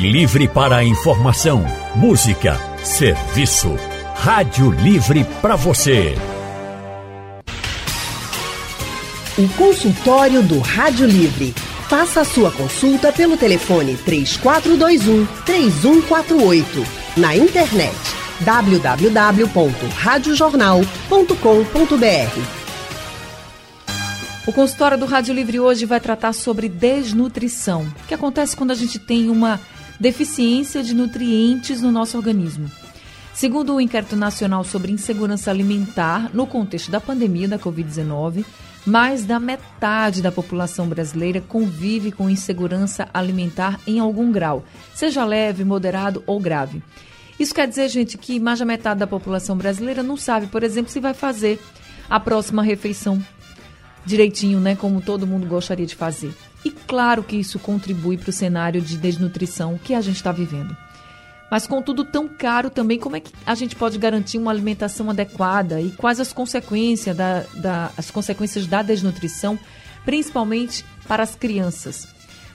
Livre para a informação, música, serviço. Rádio Livre para você. O consultório do Rádio Livre. Faça a sua consulta pelo telefone 3421 3148. Na internet www.radiojornal.com.br. O consultório do Rádio Livre hoje vai tratar sobre desnutrição, que acontece quando a gente tem uma deficiência de nutrientes no nosso organismo. Segundo o Inquérito Nacional sobre Insegurança Alimentar, no contexto da pandemia da Covid-19, mais da metade da população brasileira convive com insegurança alimentar em algum grau, seja leve, moderado ou grave. Isso quer dizer, gente, que mais da metade da população brasileira não sabe, por exemplo, se vai fazer a próxima refeição direitinho, né, como todo mundo gostaria de fazer. E claro que isso contribui para o cenário de desnutrição que a gente está vivendo. Mas com tudo tão caro também, como é que a gente pode garantir uma alimentação adequada e quais as consequências da, da, as consequências da desnutrição, principalmente para as crianças?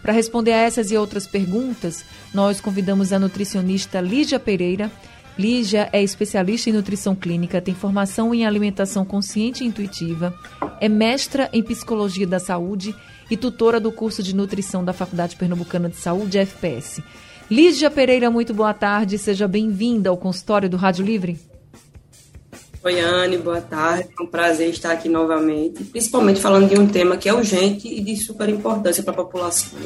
Para responder a essas e outras perguntas, nós convidamos a nutricionista Lígia Pereira, Lígia é especialista em nutrição clínica, tem formação em alimentação consciente e intuitiva, é mestra em psicologia da saúde e tutora do curso de nutrição da Faculdade Pernambucana de Saúde, FPS. Lígia Pereira, muito boa tarde, seja bem-vinda ao consultório do Rádio Livre. Oi, Anne, boa tarde. É um prazer estar aqui novamente, principalmente falando de um tema que é urgente e de super importância para a população.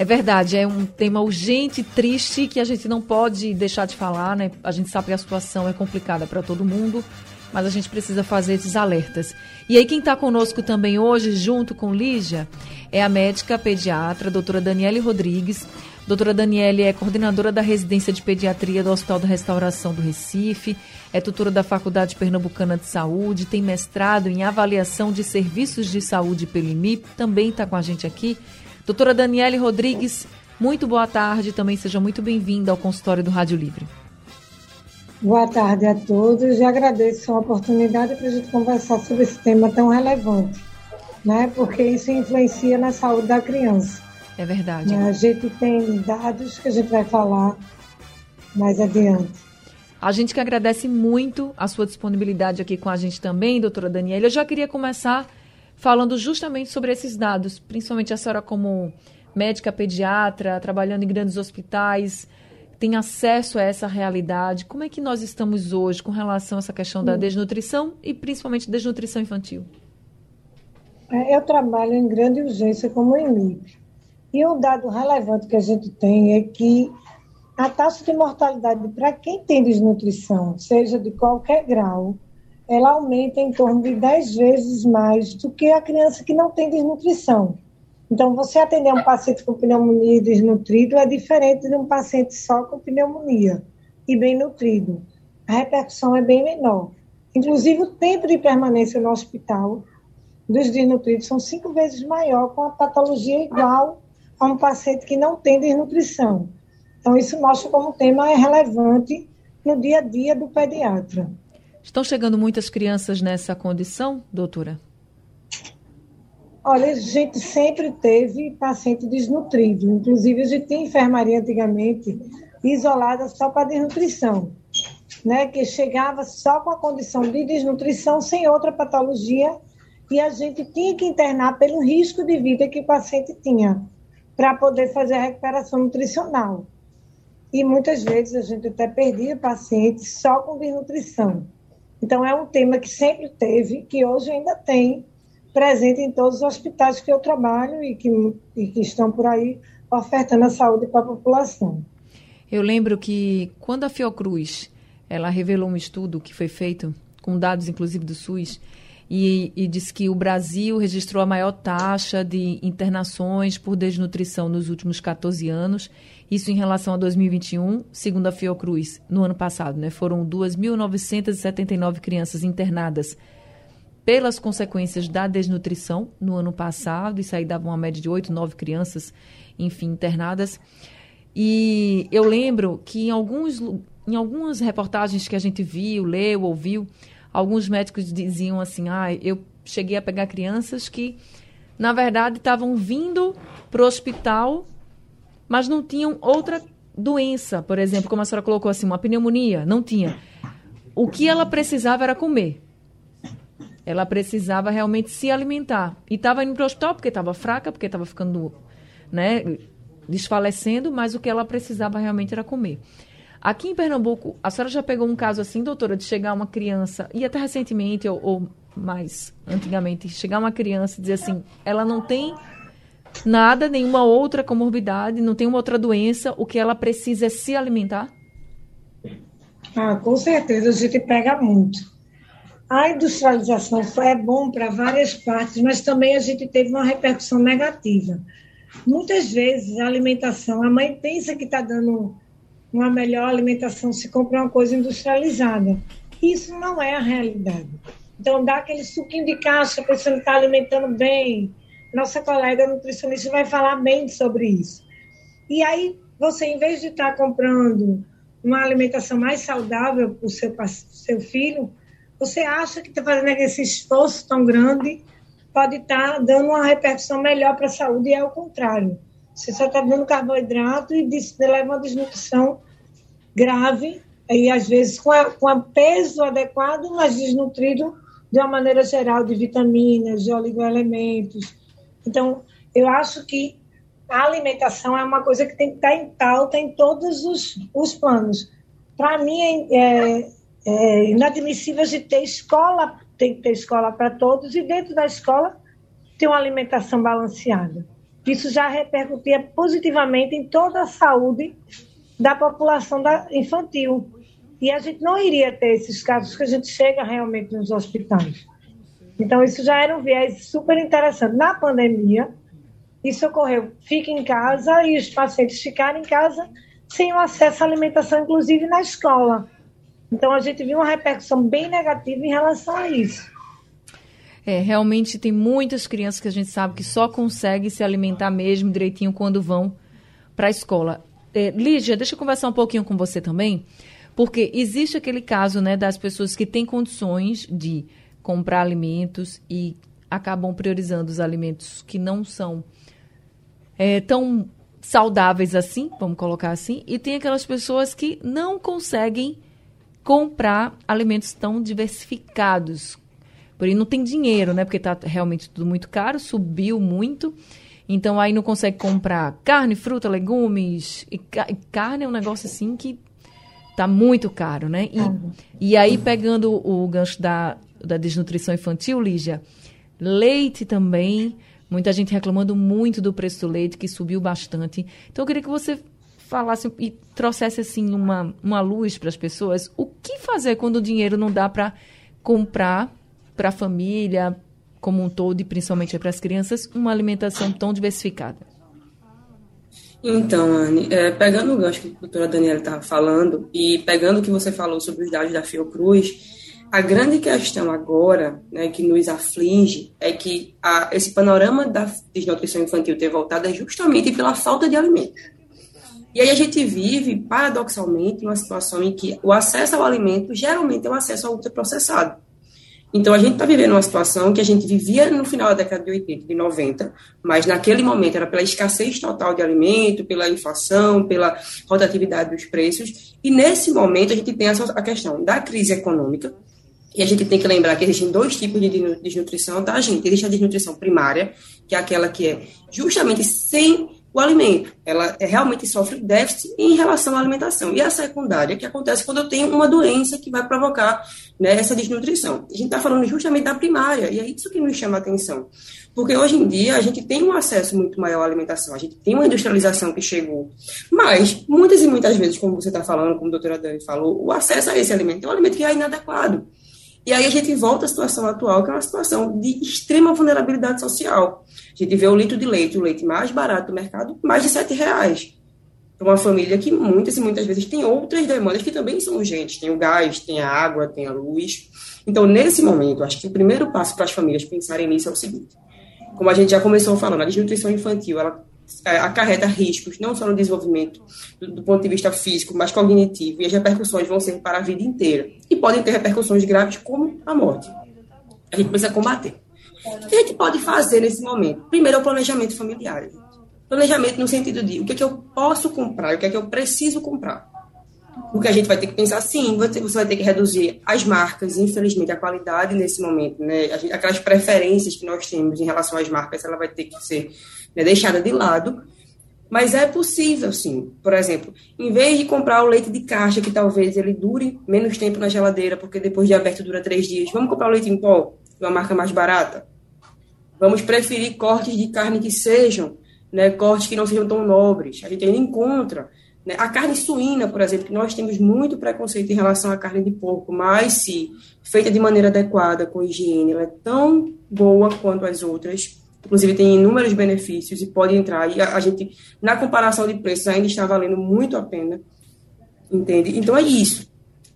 É verdade, é um tema urgente, triste, que a gente não pode deixar de falar, né? A gente sabe que a situação é complicada para todo mundo, mas a gente precisa fazer esses alertas. E aí, quem está conosco também hoje, junto com Lígia, é a médica pediatra, doutora Daniele Rodrigues. Doutora Daniele é coordenadora da residência de pediatria do Hospital da Restauração do Recife, é tutora da Faculdade Pernambucana de Saúde, tem mestrado em avaliação de serviços de saúde pelo IMIP, também está com a gente aqui. Doutora Daniele Rodrigues, muito boa tarde, também seja muito bem-vinda ao consultório do Rádio Livre. Boa tarde a todos e agradeço a oportunidade para a gente conversar sobre esse tema tão relevante, né? porque isso influencia na saúde da criança. É verdade. A gente tem dados que a gente vai falar mais adiante. A gente que agradece muito a sua disponibilidade aqui com a gente também, doutora Daniela. Eu já queria começar falando justamente sobre esses dados, principalmente a senhora como médica pediatra, trabalhando em grandes hospitais, tem acesso a essa realidade. Como é que nós estamos hoje com relação a essa questão da hum. desnutrição e principalmente desnutrição infantil? É, eu trabalho em grande urgência como EMIP. E um dado relevante que a gente tem é que a taxa de mortalidade para quem tem desnutrição, seja de qualquer grau, ela aumenta em torno de 10 vezes mais do que a criança que não tem desnutrição. Então, você atender um paciente com pneumonia desnutrido é diferente de um paciente só com pneumonia e bem nutrido. A repercussão é bem menor. Inclusive, o tempo de permanência no hospital dos desnutridos são cinco vezes maior com a patologia igual a um paciente que não tem desnutrição. Então, isso mostra como o tema é relevante no dia a dia do pediatra. Estão chegando muitas crianças nessa condição, doutora? Olha, a gente sempre teve paciente desnutrido. Inclusive, a gente tinha enfermaria antigamente isolada só para desnutrição, né? Que chegava só com a condição de desnutrição, sem outra patologia, e a gente tinha que internar pelo risco de vida que o paciente tinha, para poder fazer a recuperação nutricional. E muitas vezes a gente até perdia pacientes só com desnutrição. Então, é um tema que sempre teve, que hoje ainda tem, presente em todos os hospitais que eu trabalho e que, e que estão por aí ofertando a saúde para a população. Eu lembro que quando a Fiocruz ela revelou um estudo que foi feito com dados, inclusive, do SUS, e, e que o Brasil registrou a maior taxa de internações por desnutrição nos últimos 14 anos isso em relação a 2021, segundo a Fiocruz, no ano passado, né, foram 2.979 crianças internadas pelas consequências da desnutrição no ano passado. Isso aí dava uma média de 8, 9 crianças, enfim, internadas. E eu lembro que em, alguns, em algumas reportagens que a gente viu, leu, ouviu, alguns médicos diziam assim: ah, eu cheguei a pegar crianças que, na verdade, estavam vindo para o hospital mas não tinham outra doença, por exemplo, como a senhora colocou assim, uma pneumonia, não tinha. O que ela precisava era comer. Ela precisava realmente se alimentar. E estava indo para o hospital porque estava fraca, porque estava ficando, né, desfalecendo, mas o que ela precisava realmente era comer. Aqui em Pernambuco, a senhora já pegou um caso assim, doutora, de chegar uma criança, e até recentemente, ou, ou mais antigamente, chegar uma criança e dizer assim, ela não tem nada, nenhuma outra comorbidade, não tem uma outra doença, o que ela precisa é se alimentar? Ah, com certeza, a gente pega muito. A industrialização é bom para várias partes, mas também a gente teve uma repercussão negativa. Muitas vezes a alimentação, a mãe pensa que está dando uma melhor alimentação se comprar uma coisa industrializada. Isso não é a realidade. Então, dá aquele suquinho de caixa pensando que está alimentando bem. Nossa colega nutricionista vai falar bem sobre isso. E aí, você, em vez de estar tá comprando uma alimentação mais saudável para o seu, seu filho, você acha que está fazendo esse esforço tão grande, pode estar tá dando uma repercussão melhor para a saúde, e é o contrário. Você só está dando carboidrato e leva uma desnutrição grave, e às vezes com, a, com a peso adequado, mas desnutrido de uma maneira geral, de vitaminas, de oligoelementos. Então, eu acho que a alimentação é uma coisa que tem que estar em pauta em todos os, os planos. Para mim, é, é inadmissível de ter escola, tem que ter escola para todos, e dentro da escola ter uma alimentação balanceada. Isso já repercutia positivamente em toda a saúde da população da infantil. E a gente não iria ter esses casos que a gente chega realmente nos hospitais. Então, isso já era um viés super interessante. Na pandemia, isso ocorreu. Fica em casa e os pacientes ficaram em casa sem o acesso à alimentação, inclusive na escola. Então, a gente viu uma repercussão bem negativa em relação a isso. É, realmente tem muitas crianças que a gente sabe que só conseguem se alimentar mesmo direitinho quando vão para a escola. É, Lígia, deixa eu conversar um pouquinho com você também, porque existe aquele caso né, das pessoas que têm condições de comprar alimentos e acabam priorizando os alimentos que não são é, tão saudáveis assim, vamos colocar assim, e tem aquelas pessoas que não conseguem comprar alimentos tão diversificados. Porém, não tem dinheiro, né? Porque está realmente tudo muito caro, subiu muito. Então, aí não consegue comprar carne, fruta, legumes. E, e carne é um negócio assim que está muito caro, né? E, e aí, pegando o gancho da, da desnutrição infantil, Lígia, leite também Muita gente reclamando muito do preço do leite, que subiu bastante. Então, eu queria que você falasse e trouxesse assim uma, uma luz para as pessoas. O que fazer quando o dinheiro não dá para comprar para a família como um todo e principalmente para as crianças uma alimentação tão diversificada? Então, Anne, é, pegando o gancho que a doutora Daniela estava falando e pegando o que você falou sobre os dados da Fiocruz, a grande questão agora, né, que nos aflige, é que a, esse panorama da desnutrição infantil ter voltado é justamente pela falta de alimentos. E aí a gente vive, paradoxalmente, uma situação em que o acesso ao alimento geralmente é o acesso ao ultraprocessado. Então, a gente está vivendo uma situação que a gente vivia no final da década de 80, de 90, mas naquele momento era pela escassez total de alimento, pela inflação, pela rotatividade dos preços. E nesse momento a gente tem a questão da crise econômica, e a gente tem que lembrar que existem dois tipos de desnutrição, tá, gente? Existe a desnutrição primária, que é aquela que é justamente sem o alimento. Ela é, realmente sofre déficit em relação à alimentação. E a secundária, que acontece quando eu tenho uma doença que vai provocar né, essa desnutrição. A gente está falando justamente da primária, e é isso que nos chama a atenção. Porque hoje em dia a gente tem um acesso muito maior à alimentação, a gente tem uma industrialização que chegou. Mas, muitas e muitas vezes, como você está falando, como a doutora Dani falou, o acesso a esse alimento é um alimento que é inadequado. E aí a gente volta à situação atual, que é uma situação de extrema vulnerabilidade social. A gente vê o litro de leite, o leite mais barato do mercado, mais de sete reais. Para uma família que muitas e muitas vezes tem outras demandas que também são urgentes. Tem o gás, tem a água, tem a luz. Então, nesse momento, acho que o primeiro passo para as famílias pensarem nisso é o seguinte. Como a gente já começou falando, a desnutrição infantil, ela acarreta riscos, não só no desenvolvimento do, do, ponto de vista físico, mas cognitivo, e as repercussões vão ser para a vida inteira. E podem ter repercussões graves, como a morte. A gente precisa combater. O que a gente pode fazer nesse momento? Primeiro, é o planejamento familiar. Planejamento no sentido de o que é que eu posso comprar, o que é que eu preciso comprar. Porque a gente vai ter que pensar, sim, você vai ter que reduzir as marcas, infelizmente, a qualidade nesse momento, né? Aquelas preferências que nós temos em relação às marcas, ela vai ter que ser né, deixada de lado. Mas é possível, sim. Por exemplo, em vez de comprar o leite de caixa, que talvez ele dure menos tempo na geladeira, porque depois de aberto dura três dias, vamos comprar o leite em pó, uma marca mais barata? Vamos preferir cortes de carne que sejam, né, cortes que não sejam tão nobres. A gente ainda encontra né? A carne suína, por exemplo, que nós temos muito preconceito em relação à carne de porco, mas se feita de maneira adequada, com higiene, ela é tão boa quanto as outras. Inclusive, tem inúmeros benefícios e pode entrar. E a, a gente, na comparação de preços, ainda está valendo muito a pena. Entende? Então, é isso.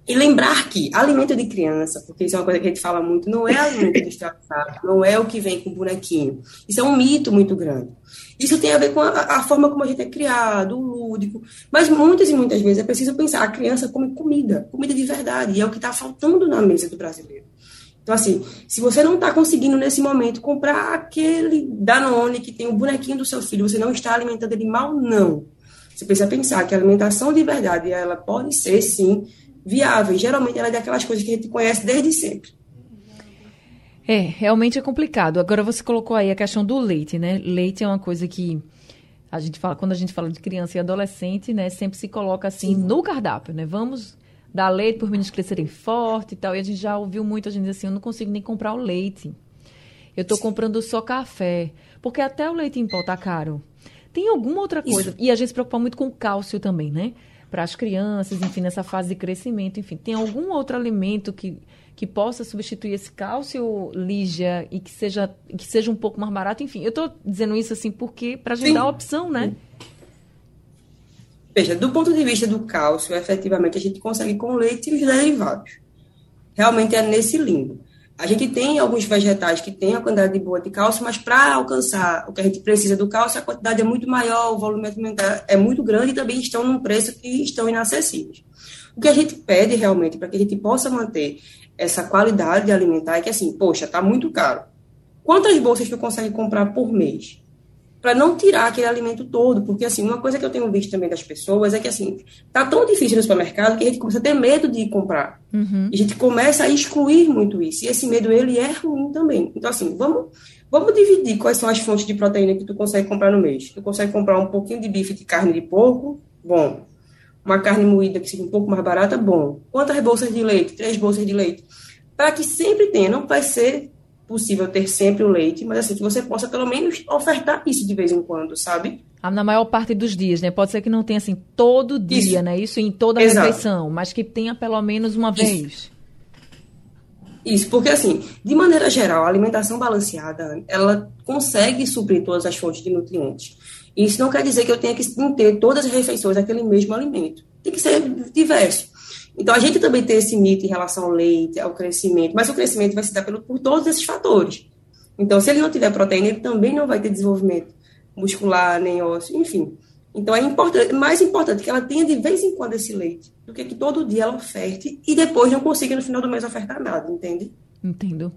E lembrar que alimento de criança, porque isso é uma coisa que a gente fala muito, não é alimento industrializado, não é o que vem com bonequinho. Isso é um mito muito grande. Isso tem a ver com a, a, forma como a gente é criado, o lúdico. Mas muitas e muitas vezes é preciso pensar, a criança come comida, comida de verdade, e é o que está faltando na mesa do brasileiro. Então, assim, se você não está conseguindo nesse momento comprar aquele Danone que tem o bonequinho do seu filho, você não está alimentando ele mal, não. Você precisa pensar que a alimentação de verdade, ela pode ser, sim, viável. Geralmente ela é daquelas coisas que a gente conhece desde sempre. É, realmente é complicado. Agora você colocou aí a questão do leite, né? Leite é uma coisa que a gente fala, quando a gente fala de criança e adolescente, né, sempre se coloca assim Sim. no cardápio, né? Vamos dar leite para os meninos crescerem forte e tal. E a gente já ouviu muito a gente dizer assim, eu não consigo nem comprar o leite. Eu estou comprando só café, porque até o leite em pó tá caro. Tem alguma outra coisa? Isso. E a gente se preocupa muito com o cálcio também, né? para as crianças, enfim, nessa fase de crescimento, enfim. Tem algum outro alimento que, que possa substituir esse cálcio, Lígia, e que seja, que seja um pouco mais barato? Enfim, eu estou dizendo isso assim porque para a gente Sim. dar opção, né? Veja, do ponto de vista do cálcio, efetivamente a gente consegue com leite e os derivados. Realmente é nesse limbo. A gente tem alguns vegetais que têm a quantidade boa de cálcio, mas para alcançar o que a gente precisa do cálcio, a quantidade é muito maior, o volume alimentar é muito grande e também estão num preço que estão inacessíveis. O que a gente pede realmente para que a gente possa manter essa qualidade alimentar é que, assim, poxa, está muito caro. Quantas bolsas tu consegue comprar por mês? Para não tirar aquele alimento todo, porque assim, uma coisa que eu tenho visto também das pessoas é que assim, tá tão difícil no supermercado que a gente começa a ter medo de comprar. Uhum. E a gente começa a excluir muito isso. E esse medo ele é ruim também. Então assim, vamos vamos dividir quais são as fontes de proteína que tu consegue comprar no mês. Tu consegue comprar um pouquinho de bife de carne de porco, bom. Uma carne moída que seja um pouco mais barata, bom. Quantas bolsas de leite? Três bolsas de leite. Para que sempre tenha, não vai ser possível ter sempre o leite, mas assim, que você possa pelo menos ofertar isso de vez em quando, sabe? Ah, na maior parte dos dias, né? Pode ser que não tenha assim todo dia, isso. né? Isso em toda a Exato. refeição, mas que tenha pelo menos uma vez. Isso. Isso, porque assim, de maneira geral, a alimentação balanceada, ela consegue suprir todas as fontes de nutrientes. Isso não quer dizer que eu tenha que ter todas as refeições daquele mesmo alimento. Tem que ser diverso. Então, a gente também tem esse mito em relação ao leite, ao crescimento, mas o crescimento vai se dar pelo, por todos esses fatores. Então, se ele não tiver proteína, ele também não vai ter desenvolvimento muscular, nem ósseo, enfim. Então, é importante, mais importante que ela tenha de vez em quando esse leite, do que que todo dia ela oferte e depois não consiga no final do mês ofertar nada, entende? Entendo.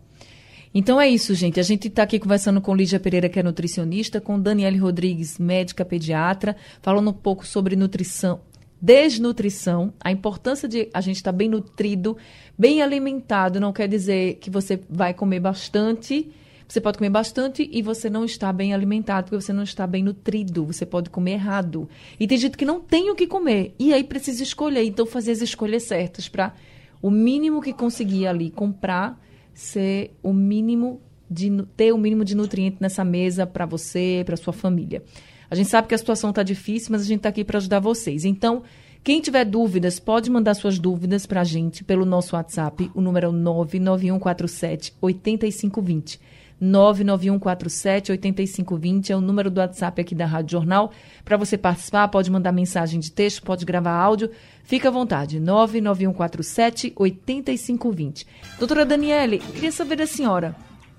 Então é isso, gente. A gente está aqui conversando com Lígia Pereira, que é nutricionista, com Daniele Rodrigues, médica pediatra, falando um pouco sobre nutrição, desnutrição, a importância de a gente estar tá bem nutrido, bem alimentado, não quer dizer que você vai comer bastante. Você pode comer bastante e você não está bem alimentado, porque você não está bem nutrido. Você pode comer errado. E tem gente que não tem o que comer. E aí precisa escolher. Então, fazer as escolhas certas para o mínimo que conseguir ali comprar ser o mínimo de ter o mínimo de nutriente nessa mesa para você, para sua família. A gente sabe que a situação está difícil, mas a gente está aqui para ajudar vocês. Então, quem tiver dúvidas, pode mandar suas dúvidas para a gente pelo nosso WhatsApp. O número é o 99147 8520. 99147 8520 é o número do WhatsApp aqui da Rádio Jornal. Para você participar, pode mandar mensagem de texto, pode gravar áudio. Fica à vontade. 99147 8520. Doutora Daniele, queria saber da senhora: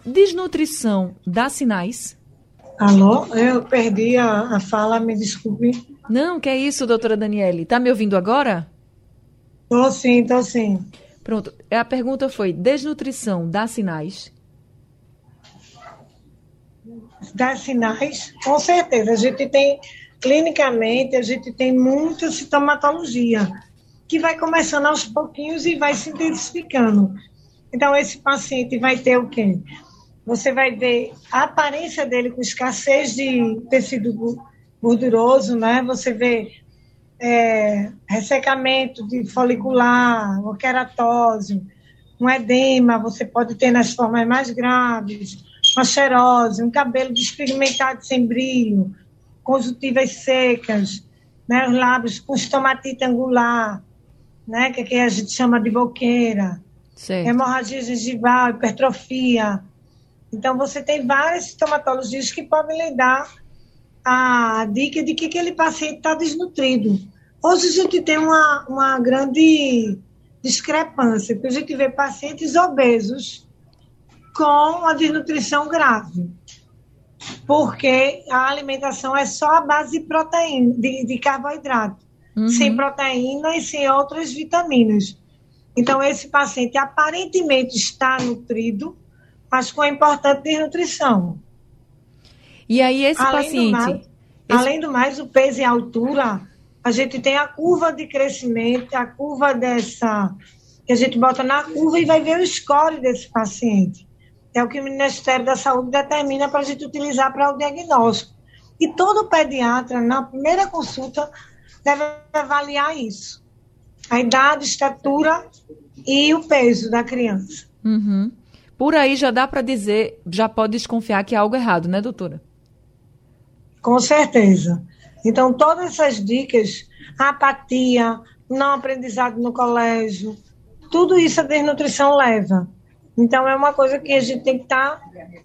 desnutrição dá sinais? Alô? Eu perdi a, a fala, me desculpe. Não, que é isso, doutora Daniele. Tá me ouvindo agora? Tô sim, tô sim. Pronto. A pergunta foi: desnutrição dá sinais? dar sinais, com certeza. A gente tem, clinicamente, a gente tem muita sintomatologia, que vai começando aos pouquinhos e vai se intensificando. Então, esse paciente vai ter o quê? Você vai ver a aparência dele com escassez de tecido gorduroso, né? Você vê é, ressecamento de folicular, ou queratose, um edema, você pode ter nas formas mais graves, uma xerose, um cabelo despigmentado sem brilho, conjuntivas secas, né, os lábios com estomatite angular, né, que aqui a gente chama de boqueira, certo. hemorragia gengival, hipertrofia. Então, você tem várias sintomatologias que podem lhe dar a dica de que aquele paciente está desnutrido. Hoje a gente tem uma, uma grande discrepância, porque a gente vê pacientes obesos com a desnutrição grave, porque a alimentação é só a base de proteína, de, de carboidrato, uhum. sem proteína e sem outras vitaminas. Então, esse paciente aparentemente está nutrido, mas com a importante desnutrição. E aí, esse além paciente. Do mais, esse... Além do mais, o peso e a altura, a gente tem a curva de crescimento, a curva dessa. que a gente bota na curva e vai ver o score desse paciente. É o que o Ministério da Saúde determina para a gente utilizar para o diagnóstico. E todo pediatra, na primeira consulta, deve avaliar isso. A idade, estatura e o peso da criança. Uhum. Por aí já dá para dizer, já pode desconfiar que há algo errado, né, doutora? Com certeza. Então, todas essas dicas, apatia, não aprendizado no colégio, tudo isso a desnutrição leva. Então, é uma coisa que a gente tem que estar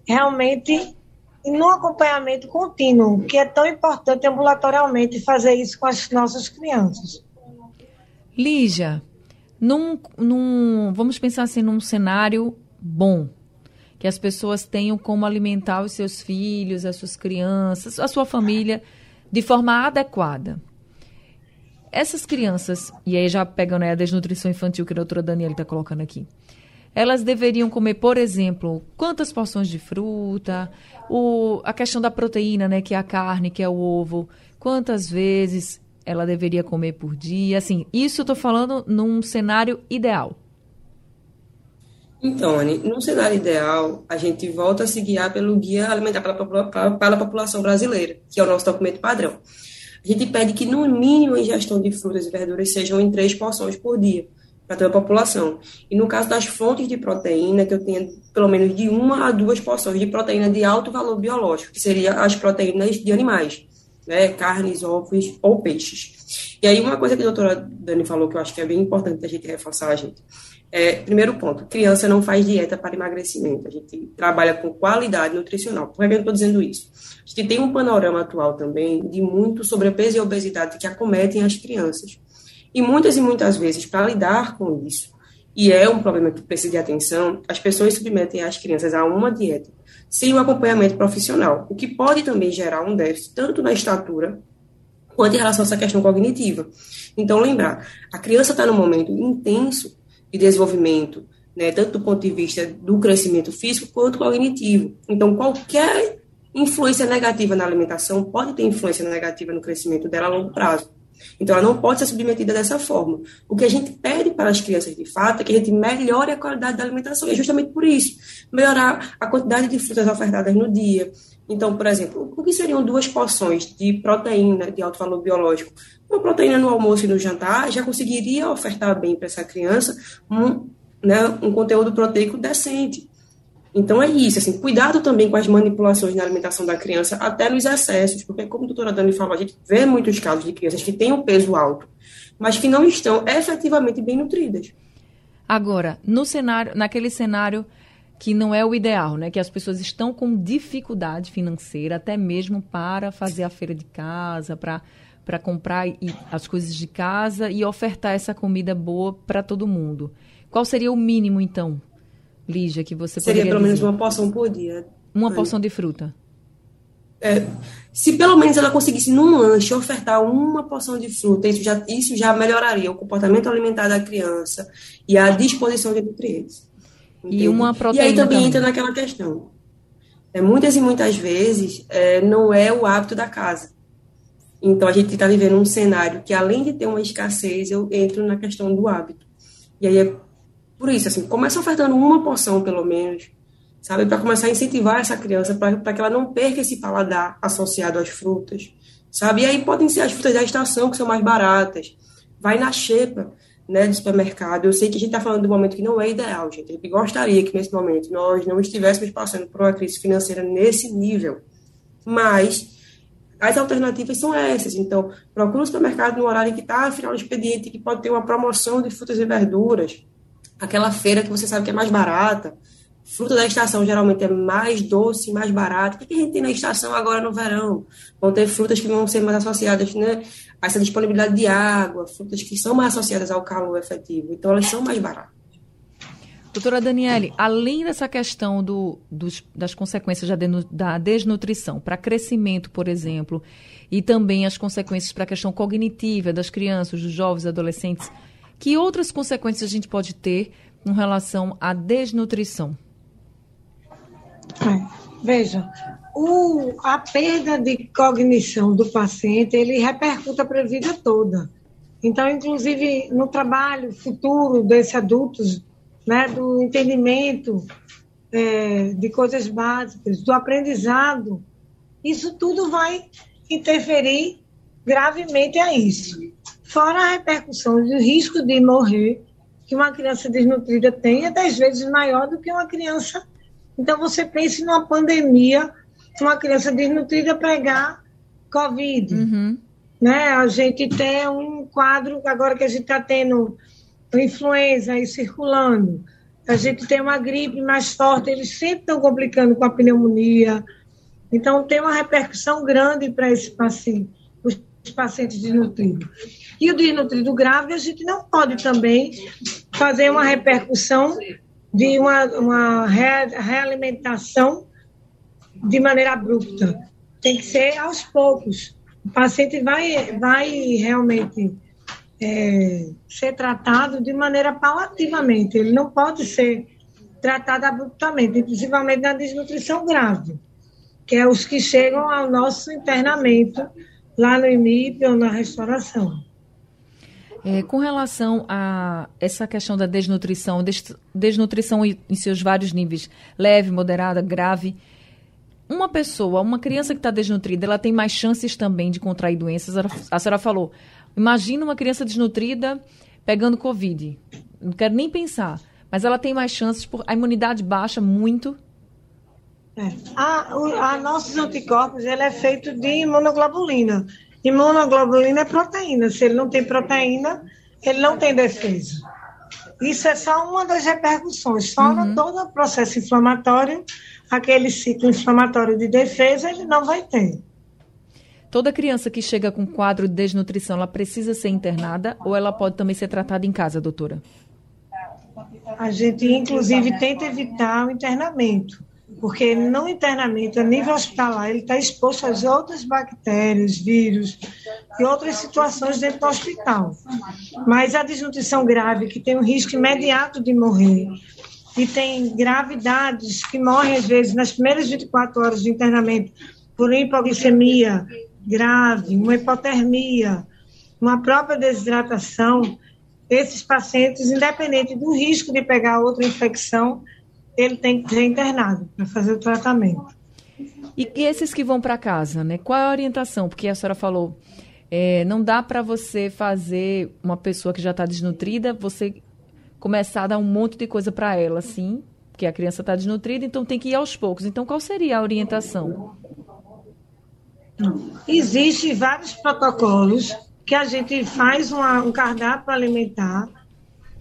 realmente no acompanhamento contínuo, que é tão importante ambulatorialmente fazer isso com as nossas crianças. Lígia, num, num, vamos pensar assim num cenário bom, que as pessoas tenham como alimentar os seus filhos, as suas crianças, a sua família de forma adequada. Essas crianças, e aí já pegando a desnutrição infantil que a doutora Daniela está colocando aqui, elas deveriam comer, por exemplo, quantas porções de fruta, o, a questão da proteína, né, que é a carne, que é o ovo, quantas vezes ela deveria comer por dia, assim, isso eu estou falando num cenário ideal. Então, Anne, num cenário ideal, a gente volta a se guiar pelo Guia Alimentar para a População Brasileira, que é o nosso documento padrão. A gente pede que, no mínimo, a ingestão de frutas e verduras sejam em três porções por dia para toda a população. E no caso das fontes de proteína, que eu tenha pelo menos de uma a duas porções de proteína de alto valor biológico, que seria as proteínas de animais, né, carnes, ovos ou peixes. E aí uma coisa que a doutora Dani falou que eu acho que é bem importante a gente reforçar, gente, é, primeiro ponto, criança não faz dieta para emagrecimento, a gente trabalha com qualidade nutricional. Por que eu estou dizendo isso? A gente tem um panorama atual também de muito sobrepeso e obesidade que acometem as crianças. E muitas e muitas vezes, para lidar com isso, e é um problema que precisa de atenção, as pessoas submetem as crianças a uma dieta sem um acompanhamento profissional, o que pode também gerar um déficit tanto na estatura quanto em relação a essa questão cognitiva. Então, lembrar, a criança está num momento intenso de desenvolvimento, né, tanto do ponto de vista do crescimento físico quanto cognitivo. Então, qualquer influência negativa na alimentação pode ter influência negativa no crescimento dela a longo prazo. Então, ela não pode ser submetida dessa forma. O que a gente pede para as crianças, de fato, é que a gente melhore a qualidade da alimentação. E é justamente por isso, melhorar a quantidade de frutas ofertadas no dia. Então, por exemplo, o que seriam duas porções de proteína de alto valor biológico? Uma proteína no almoço e no jantar já conseguiria ofertar bem para essa criança um, né, um conteúdo proteico decente. Então é isso, assim, cuidado também com as manipulações na alimentação da criança, até nos excessos, porque como a doutora Dani falou, a gente vê muitos casos de crianças que têm um peso alto, mas que não estão efetivamente bem nutridas. Agora, no cenário, naquele cenário que não é o ideal, né? Que as pessoas estão com dificuldade financeira, até mesmo para fazer a feira de casa, para para comprar as coisas de casa e ofertar essa comida boa para todo mundo. Qual seria o mínimo, então, Lígia, que você Seria pelo dizer? menos uma porção por dia. Uma porção de fruta. É, se pelo menos ela conseguisse num lanche ofertar uma porção de fruta, isso já, isso já melhoraria o comportamento alimentar da criança e a disposição de nutrientes. Entende? E uma proteína. E aí também, também entra naquela questão. É, muitas e muitas vezes é, não é o hábito da casa. Então, a gente está vivendo um cenário que, além de ter uma escassez, eu entro na questão do hábito. E aí é por isso, assim, começa ofertando uma porção, pelo menos, sabe? Para começar a incentivar essa criança, para que ela não perca esse paladar associado às frutas, sabe? E aí podem ser as frutas da estação, que são mais baratas. Vai na xepa, né, do supermercado. Eu sei que a gente está falando de um momento que não é ideal, gente. A gente gostaria que, nesse momento, nós não estivéssemos passando por uma crise financeira nesse nível. Mas as alternativas são essas. Então, procura o supermercado no horário que está final do expediente, que pode ter uma promoção de frutas e verduras. Aquela feira que você sabe que é mais barata. Fruta da estação geralmente é mais doce, mais barato. O que a gente tem na estação agora no verão? Vão ter frutas que vão ser mais associadas né, a essa disponibilidade de água, frutas que são mais associadas ao calor efetivo. Então, elas são mais baratas. Doutora Daniele, além dessa questão do, dos, das consequências da, desnutrição para crescimento, por exemplo, e também as consequências para a questão cognitiva das crianças, dos jovens, adolescentes, que outras consequências a gente pode ter com relação à desnutrição? É, veja, o, a perda de cognição do paciente, ele repercuta para a vida toda. Então, inclusive, no trabalho futuro desses adultos, né, do entendimento é, de coisas básicas, do aprendizado, isso tudo vai interferir gravemente a isso. Fora a repercussão do risco de morrer que uma criança desnutrida tem é dez vezes maior do que uma criança. Então, você pense numa pandemia, uma criança desnutrida pegar Covid. Uhum. Né? A gente tem um quadro, agora que a gente está tendo influenza aí circulando, a gente tem uma gripe mais forte, eles sempre estão complicando com a pneumonia. Então, tem uma repercussão grande para esse paciente, os pacientes desnutridos. E o desnutrido grave, a gente não pode também fazer uma repercussão de uma, uma realimentação de maneira abrupta. Tem que ser aos poucos. O paciente vai, vai realmente é, ser tratado de maneira paulativamente. Ele não pode ser tratado abruptamente, principalmente na desnutrição grave, que é os que chegam ao nosso internamento lá no IMIP ou na restauração. É, com relação a essa questão da desnutrição, des, desnutrição em seus vários níveis, leve, moderada, grave, uma pessoa, uma criança que está desnutrida, ela tem mais chances também de contrair doenças. A senhora falou, Imagina uma criança desnutrida pegando Covid. Não quero nem pensar. Mas ela tem mais chances, por a imunidade baixa muito. É. A, a, nossos anticorpos ele é feito de imunoglobulina. Imunoglobulina é proteína. Se ele não tem proteína, ele não tem defesa. Isso é só uma das repercussões. Fora uhum. todo o processo inflamatório, aquele ciclo inflamatório de defesa, ele não vai ter. Toda criança que chega com quadro de desnutrição, ela precisa ser internada ou ela pode também ser tratada em casa, doutora? A gente, inclusive, tenta evitar o internamento, porque no internamento, a nível hospitalar, ele está exposto às outras bactérias, vírus e outras situações dentro do hospital. Mas a desnutrição grave, que tem um risco imediato de morrer, e tem gravidades que morrem, às vezes, nas primeiras 24 horas de internamento por hipoglicemia, grave, uma hipotermia, uma própria desidratação, esses pacientes, independente do risco de pegar outra infecção, ele tem que ser internado para fazer o tratamento. E, e esses que vão para casa, né? Qual é a orientação? Porque a senhora falou, é, não dá para você fazer uma pessoa que já está desnutrida, você começar a dar um monte de coisa para ela, assim, porque a criança está desnutrida, então tem que ir aos poucos. Então, qual seria a orientação? Existem vários protocolos que a gente faz uma, um cardápio alimentar.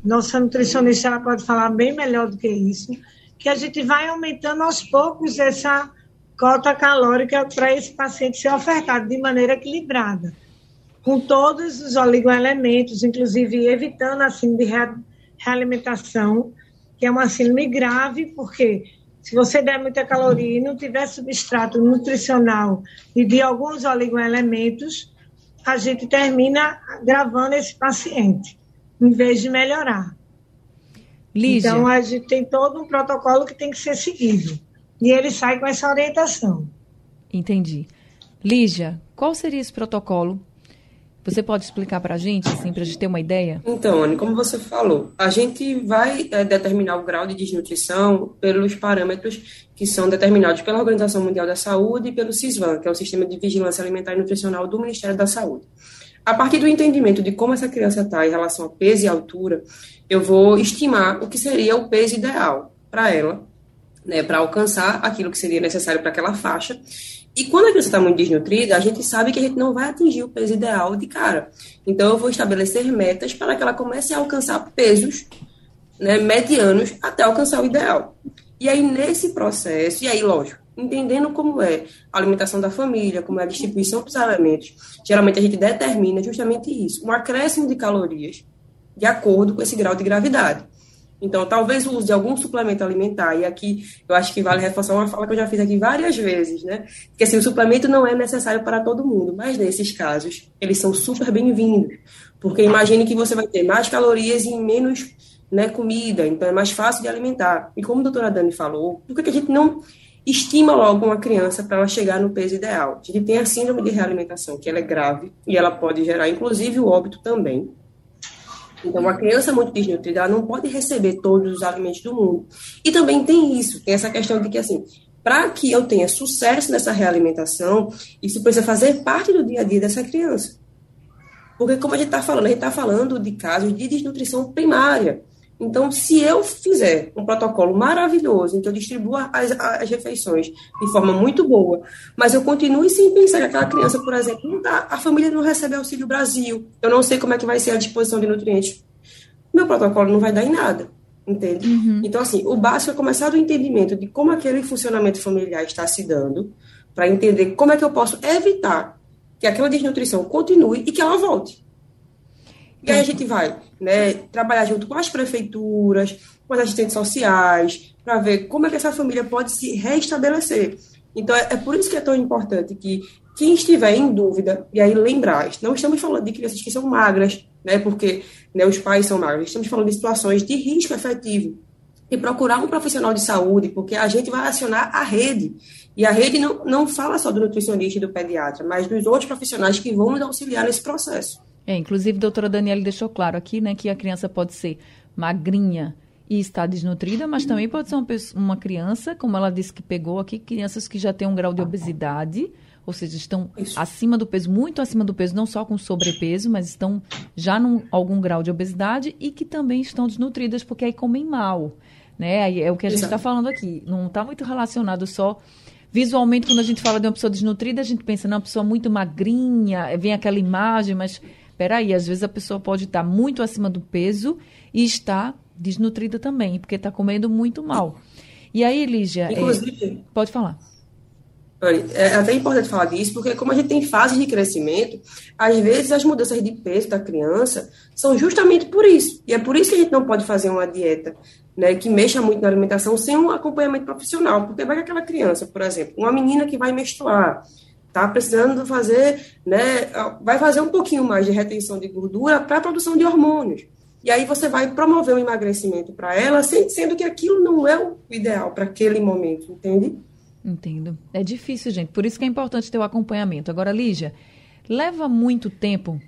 Nossa nutricionista ela pode falar bem melhor do que isso, que a gente vai aumentando aos poucos essa cota calórica para esse paciente ser ofertado de maneira equilibrada, com todos os oligoelementos, inclusive evitando a síndrome de realimentação, que é uma síndrome grave, porque se você der muita caloria e não tiver substrato nutricional e de alguns oligoelementos, a gente termina gravando esse paciente, em vez de melhorar. Lígia. Então, a gente tem todo um protocolo que tem que ser seguido. e ele sai com essa orientação. Entendi. Lígia, qual seria esse protocolo? Você pode explicar para a gente, assim, para a gente ter uma ideia? Então, Anne, como você falou, a gente vai é, determinar o grau de desnutrição pelos parâmetros que são determinados pela Organização Mundial da Saúde e pelo CISVAN, que é o Sistema de Vigilância Alimentar e Nutricional do Ministério da Saúde. A partir do entendimento de como essa criança está em relação a peso e altura, eu vou estimar o que seria o peso ideal para ela, né, para alcançar aquilo que seria necessário para aquela faixa, e quando a criança está muito desnutrida, a gente sabe que a gente não vai atingir o peso ideal de cara. Então, eu vou estabelecer metas para que ela comece a alcançar pesos né, medianos até alcançar o ideal. E aí, nesse processo, e aí, lógico, entendendo como é a alimentação da família, como é a distribuição dos alimentos, geralmente a gente determina justamente isso, um acréscimo de calorias de acordo com esse grau de gravidade. Então, talvez o uso de algum suplemento alimentar, e aqui eu acho que vale reforçar uma fala que eu já fiz aqui várias vezes, né? Que assim, o suplemento não é necessário para todo mundo, mas nesses casos, eles são super bem-vindos. Porque imagine que você vai ter mais calorias e menos né, comida, então é mais fácil de alimentar. E como a doutora Dani falou, por que a gente não estima logo uma criança para ela chegar no peso ideal? Gente tem a síndrome de realimentação, que ela é grave e ela pode gerar, inclusive, o óbito também. Então, uma criança muito desnutrida, ela não pode receber todos os alimentos do mundo. E também tem isso, tem essa questão de que, assim, para que eu tenha sucesso nessa realimentação, isso precisa fazer parte do dia a dia dessa criança. Porque, como a gente está falando, a gente está falando de casos de desnutrição primária. Então, se eu fizer um protocolo maravilhoso, em que eu distribua as, as refeições de forma muito boa, mas eu continue sem pensar que aquela criança, por exemplo, não dá, a família não recebe auxílio Brasil, eu não sei como é que vai ser a disposição de nutrientes, meu protocolo não vai dar em nada, entende? Uhum. Então, assim, o básico é começar do entendimento de como aquele funcionamento familiar está se dando, para entender como é que eu posso evitar que aquela desnutrição continue e que ela volte. E aí a gente vai né, trabalhar junto com as prefeituras, com as assistentes sociais, para ver como é que essa família pode se restabelecer. Então, é, é, por isso que é tão importante que quem estiver em dúvida, e aí lembrar, não estamos falando de crianças que são magras, né, porque né, os pais são magros, estamos falando de situações de risco efetivo. E procurar um profissional de saúde, porque a gente vai acionar a rede. E a rede não, não fala só do nutricionista e do pediatra, mas dos outros profissionais que vão nos auxiliar nesse processo. É, inclusive, a doutora Daniela deixou claro aqui, né, que a criança pode ser magrinha e está desnutrida, mas também pode ser uma, uma criança, como ela disse que pegou aqui, crianças que já têm um grau de obesidade, ou seja, estão Isso. acima do peso, muito acima do peso, não só com sobrepeso, mas estão já num algum grau de obesidade e que também estão desnutridas porque aí comem mal, né? É o que a gente está falando aqui. Não está muito relacionado só visualmente quando a gente fala de uma pessoa desnutrida, a gente pensa, não, uma pessoa muito magrinha, vem aquela imagem, mas peraí, às vezes a pessoa pode estar muito acima do peso e está desnutrida também, porque está comendo muito mal. E aí, Lígia, é, Inclusive, é, pode falar. É até importante falar disso, porque como a gente tem fases de crescimento, às vezes as mudanças de peso da criança são justamente por isso. E é por isso que a gente não pode fazer uma dieta né, que mexa muito na alimentação sem um acompanhamento profissional. Porque vai que aquela criança, por exemplo, uma menina que vai menstruar, tá precisando fazer, né, vai fazer um pouquinho mais de retenção de gordura para a produção de hormônios. E aí você vai promover um emagrecimento para ela, sendo que aquilo não é o ideal para aquele momento, entende? Entendo. É difícil, gente. Por isso que é importante ter o acompanhamento. Agora, Lígia, leva muito tempo,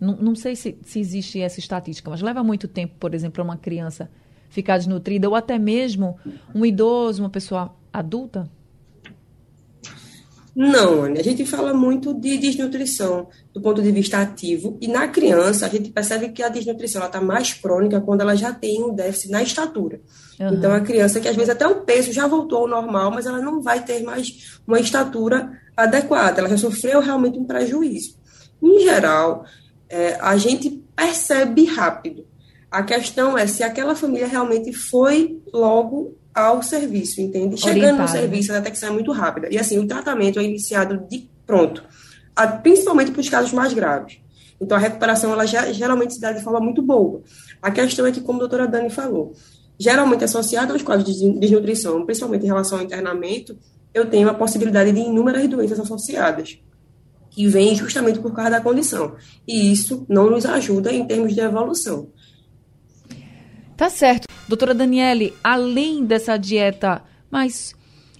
não, não sei se, se existe essa estatística, mas leva muito tempo, por exemplo, para uma criança ficar desnutrida, ou até mesmo um idoso, uma pessoa adulta? Não, Anne, a gente fala muito de desnutrição do ponto de vista ativo, e na criança a gente percebe que a desnutrição está mais crônica quando ela já tem um déficit na estatura. Uhum. Então, a criança que às vezes até o peso já voltou ao normal, mas ela não vai ter mais uma estatura adequada, ela já sofreu realmente um prejuízo. Em geral, é, a gente percebe rápido. A questão é se aquela família realmente foi logo ao serviço, entende? Chegando no serviço, a detecção é muito rápida. E assim, o tratamento é iniciado de pronto, principalmente para os casos mais graves. Então, a recuperação, ela já, geralmente se dá de forma muito boa. A questão é que, como a doutora Dani falou, geralmente associado aos quadros de desnutrição, principalmente em relação ao internamento, eu tenho a possibilidade de inúmeras doenças associadas, que vêm justamente por causa da condição. E isso não nos ajuda em termos de evolução. Tá certo. Doutora Daniele, além dessa dieta mais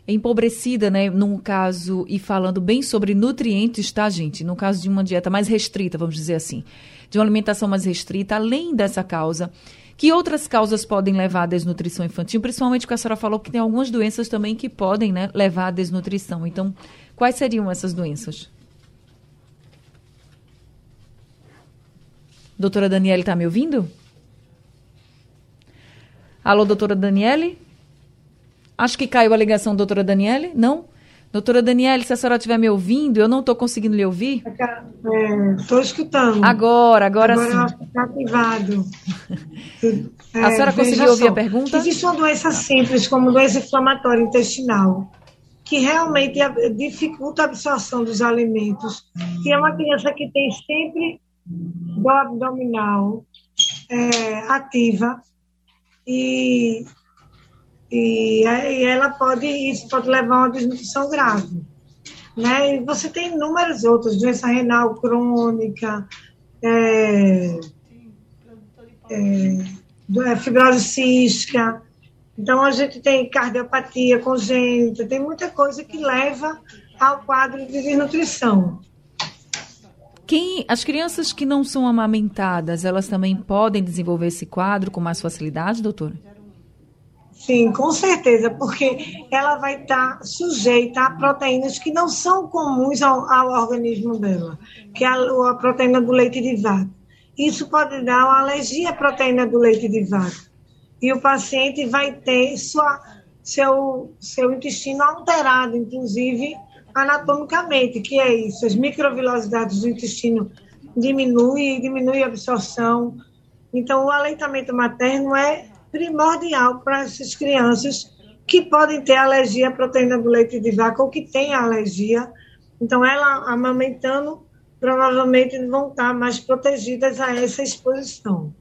empobrecida, né, num caso, e falando bem sobre nutrientes, tá, gente? No caso de uma dieta mais restrita, vamos dizer assim, de uma alimentação mais restrita, além dessa causa, que outras causas podem levar à desnutrição infantil, principalmente porque a senhora falou que tem algumas doenças também que podem né, levar à desnutrição. Então, quais seriam essas doenças? Doutora Daniele, está me ouvindo? Alô, doutora Daniele? Acho que caiu a ligação, doutora Daniele? Não? Doutora Daniele, se a senhora estiver me ouvindo, eu não estou conseguindo lhe ouvir? Estou é, escutando. Agora, agora, agora sim. Está ativado. É, a senhora conseguiu ouvir a pergunta? Existe uma doença simples, como doença inflamatória intestinal, que realmente dificulta a absorção dos alimentos. E é uma criança que tem sempre dor abdominal é, ativa e e, e ela pode, isso pode levar a uma desnutrição grave. Né? E você tem inúmeras outras, doença renal crônica, é, é, é, fibrose cística. Então, a gente tem cardiopatia congênita, tem muita coisa que leva ao quadro de desnutrição. Quem, as crianças que não são amamentadas, elas também podem desenvolver esse quadro com mais facilidade, doutora? Sim, com certeza, porque ela vai estar tá sujeita a proteínas que não são comuns ao, ao organismo dela, que é a, a, proteína do leite de vaca. Isso pode dar uma alergia à proteína do leite de vaca. E o paciente vai ter sua, seu, seu intestino alterado, inclusive anatomicamente, que é isso, as microvilosidades do intestino diminuem, diminui a absorção. Então, o aleitamento materno é primordial para essas crianças que podem ter alergia à proteína do leite de vaca ou que têm alergia. Então, ela amamentando, provavelmente vão estar mais protegidas a essa exposição.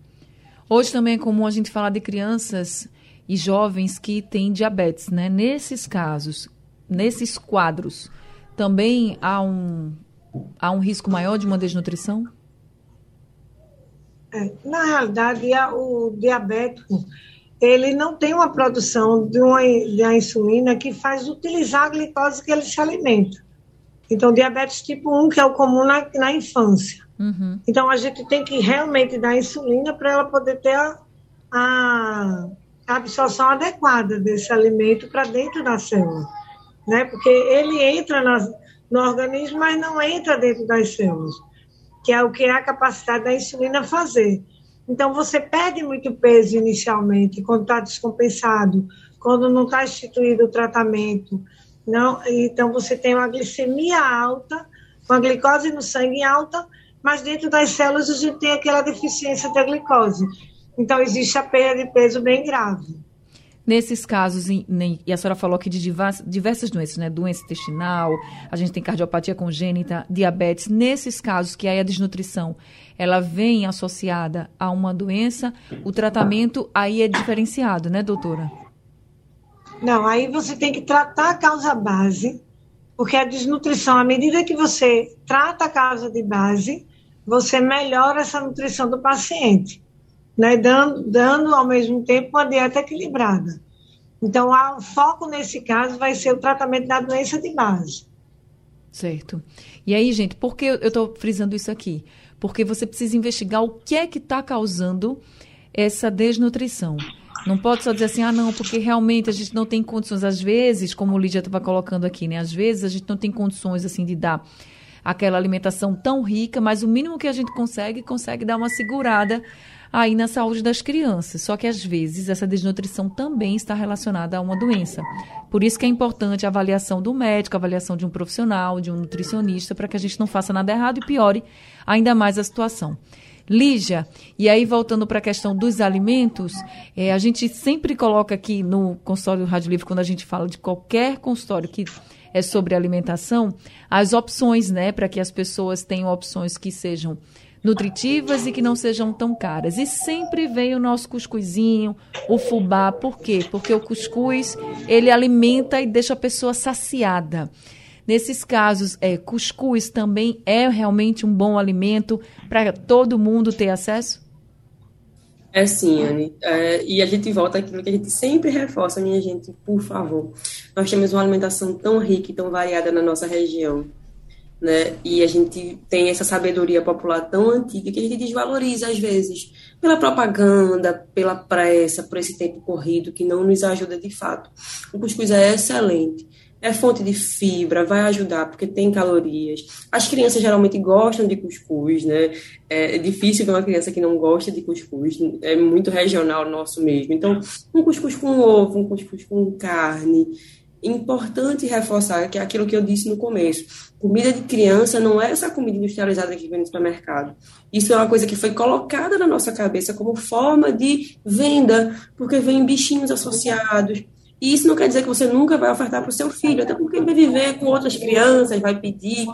Hoje também é comum a gente falar de crianças e jovens que têm diabetes, né? Nesses casos, nesses quadros, também há um, há um risco maior de uma desnutrição? É, na realidade, o diabético ele não tem uma produção de uma, de uma insulina que faz utilizar a glicose que ele se alimenta. Então, diabetes tipo 1, que é o comum na, na infância. Uhum. Então, a gente tem que realmente dar insulina para ela poder ter a, a, absorção adequada desse alimento para dentro da célula. Né? Porque ele entra na, no organismo, mas não entra dentro das células que é o que é a capacidade da insulina fazer. Então, você perde muito peso inicialmente, quando está descompensado, quando não está instituído o tratamento. Não, então, você tem uma glicemia alta, com a glicose no sangue alta, mas dentro das células a gente tem aquela deficiência da glicose. Então, existe a perda de peso bem grave. Nesses casos, e a senhora falou aqui de diversas doenças, né? Doença intestinal, a gente tem cardiopatia congênita, diabetes. Nesses casos que aí a desnutrição, ela vem associada a uma doença, o tratamento aí é diferenciado, né, doutora? Não, aí você tem que tratar a causa base, porque a desnutrição, à medida que você trata a causa de base, você melhora essa nutrição do paciente né, dando, dando ao mesmo tempo uma dieta equilibrada. Então, o foco nesse caso vai ser o tratamento da doença de base. Certo. E aí, gente, por que eu estou frisando isso aqui? Porque você precisa investigar o que é que está causando essa desnutrição. Não pode só dizer assim, ah, não, porque realmente a gente não tem condições. Às vezes, como o Lídia estava colocando aqui, né? Às vezes a gente não tem condições, assim, de dar aquela alimentação tão rica, mas o mínimo que a gente consegue, consegue dar uma segurada aí na saúde das crianças. Só que às vezes essa desnutrição também está relacionada a uma doença. Por isso que é importante a avaliação do médico, a avaliação de um profissional, de um nutricionista, para que a gente não faça nada errado e piore ainda mais a situação. Lígia, e aí voltando para a questão dos alimentos, é, a gente sempre coloca aqui no consultório do Rádio Livre, quando a gente fala de qualquer consultório que é sobre alimentação, as opções, né, para que as pessoas tenham opções que sejam nutritivas e que não sejam tão caras. E sempre vem o nosso cuscuzinho, o fubá. Por quê? Porque o cuscuz, ele alimenta e deixa a pessoa saciada. Nesses casos, é, cuscuz também é realmente um bom alimento para todo mundo ter acesso? É sim, Anne. É, e a gente volta àquilo que a gente sempre reforça, minha gente, por favor. nós temos uma alimentação tão rica e tão variada na nossa região. Né? E a gente tem essa sabedoria popular tão antiga que a gente desvaloriza às vezes pela propaganda, pela pressa, por esse tempo corrido que não nos ajuda de fato. O cuscuz é excelente, é fonte de fibra, vai ajudar porque tem calorias. As crianças geralmente gostam de cuscuz, né? É difícil ver uma criança que não gosta de cuscuz, é muito regional nosso mesmo. Então, um cuscuz com ovo, um cuscuz com carne. Importante reforçar que é aquilo que eu disse no começo. Comida de criança não é essa comida industrializada que vem no supermercado. Isso é uma coisa que foi colocada na nossa cabeça como forma de venda, porque vem bichinhos associados e isso não quer dizer que você nunca vai ofertar para o seu filho, até porque ele vai viver com outras crianças, vai pedir.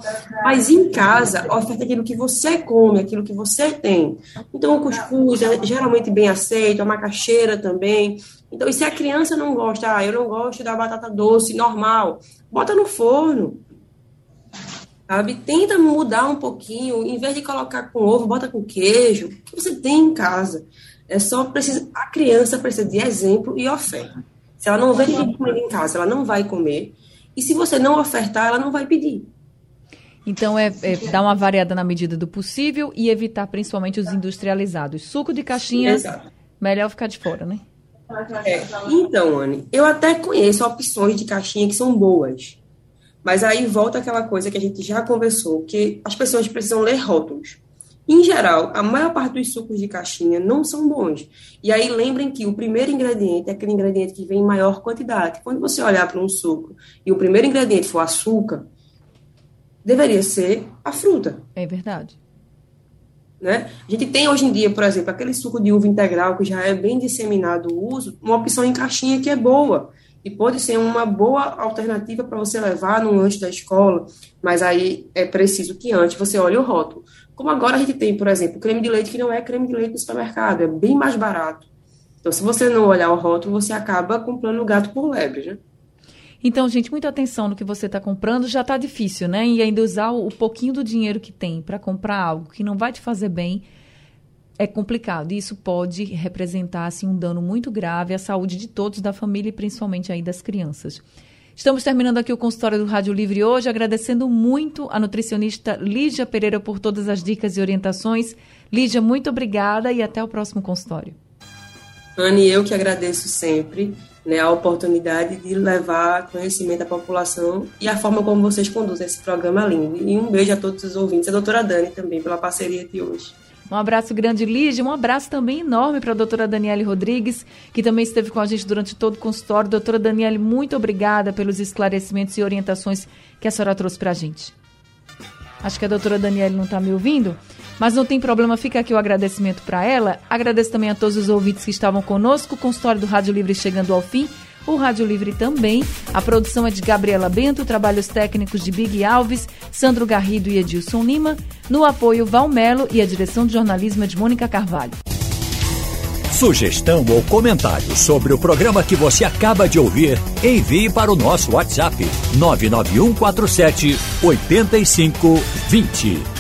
Mas em casa, oferta aquilo que você come, aquilo que você tem. Então, o cuscuz é geralmente bem aceito, a macaxeira também. Então, e se a criança não gosta, ah, eu não gosto da batata doce normal, bota no forno. Sabe? Tenta mudar um pouquinho, em vez de colocar com ovo, bota com queijo, que você tem em casa. É só precisa, a criança precisa de exemplo e oferta. Se ela não vê ninguém comendo em casa, ela não vai comer. E se você não ofertar, ela não vai pedir. Então, é, é, dar uma variada na medida do possível e evitar principalmente os industrializados. Suco de caixinha, Exato. melhor ficar de fora, né? É. Então, Anne, eu até conheço opções de caixinha que são boas. Mas aí volta aquela coisa que a gente já conversou, que as pessoas precisam ler rótulos. Em geral, a maior parte dos sucos de caixinha não são bons. E aí lembrem que o primeiro ingrediente é aquele ingrediente que vem em maior quantidade. Quando você olhar para um suco e o primeiro ingrediente for açúcar, deveria ser a fruta. É verdade. Né? A gente tem hoje em dia, por exemplo, aquele suco de uva integral que já é bem disseminado o uso, uma opção em caixinha que é boa e pode ser uma boa alternativa para você levar no lanche da escola, mas aí é preciso que antes você olhe o rótulo. Como agora a gente tem, por exemplo, creme de leite que não é creme de leite do supermercado, é bem mais barato. Então, se você não olhar o rótulo, você acaba comprando o gato por lebre, né? Então, gente, muita atenção no que você está comprando. Já está difícil, né? E ainda usar o, pouquinho do dinheiro que tem para comprar algo que não vai te fazer bem é complicado. E isso pode representar assim, um dano muito grave à saúde de todos da família e principalmente aí das crianças. Estamos terminando aqui o consultório do Rádio Livre hoje, agradecendo muito a nutricionista Lígia Pereira por todas as dicas e orientações. Lígia, muito obrigada e até o próximo consultório. Anne, eu que agradeço sempre né, a oportunidade de levar conhecimento à população e a forma como vocês conduzem esse programa lindo. E um beijo a todos os ouvintes, a doutora Dani também, pela parceria de hoje. Um abraço grande, Lígia. Um abraço também enorme para a doutora Daniele Rodrigues, que também esteve com a gente durante todo o consultório. Doutora Daniele, muito obrigada pelos esclarecimentos e orientações que a senhora trouxe para a gente. Acho que a doutora Daniele não está me ouvindo, mas não tem problema, fica aqui o agradecimento para ela. Agradeço também a todos os ouvintes que estavam conosco. O consultório do Rádio Livre chegando ao fim o Rádio Livre também. A produção é de Gabriela Bento, trabalhos técnicos de Big Alves, Sandro Garrido e Edilson Lima. No apoio, Valmelo e a direção de jornalismo é de Mônica Carvalho. Sugestão ou comentário sobre o programa que você acaba de ouvir, envie para o nosso WhatsApp 99147 8520.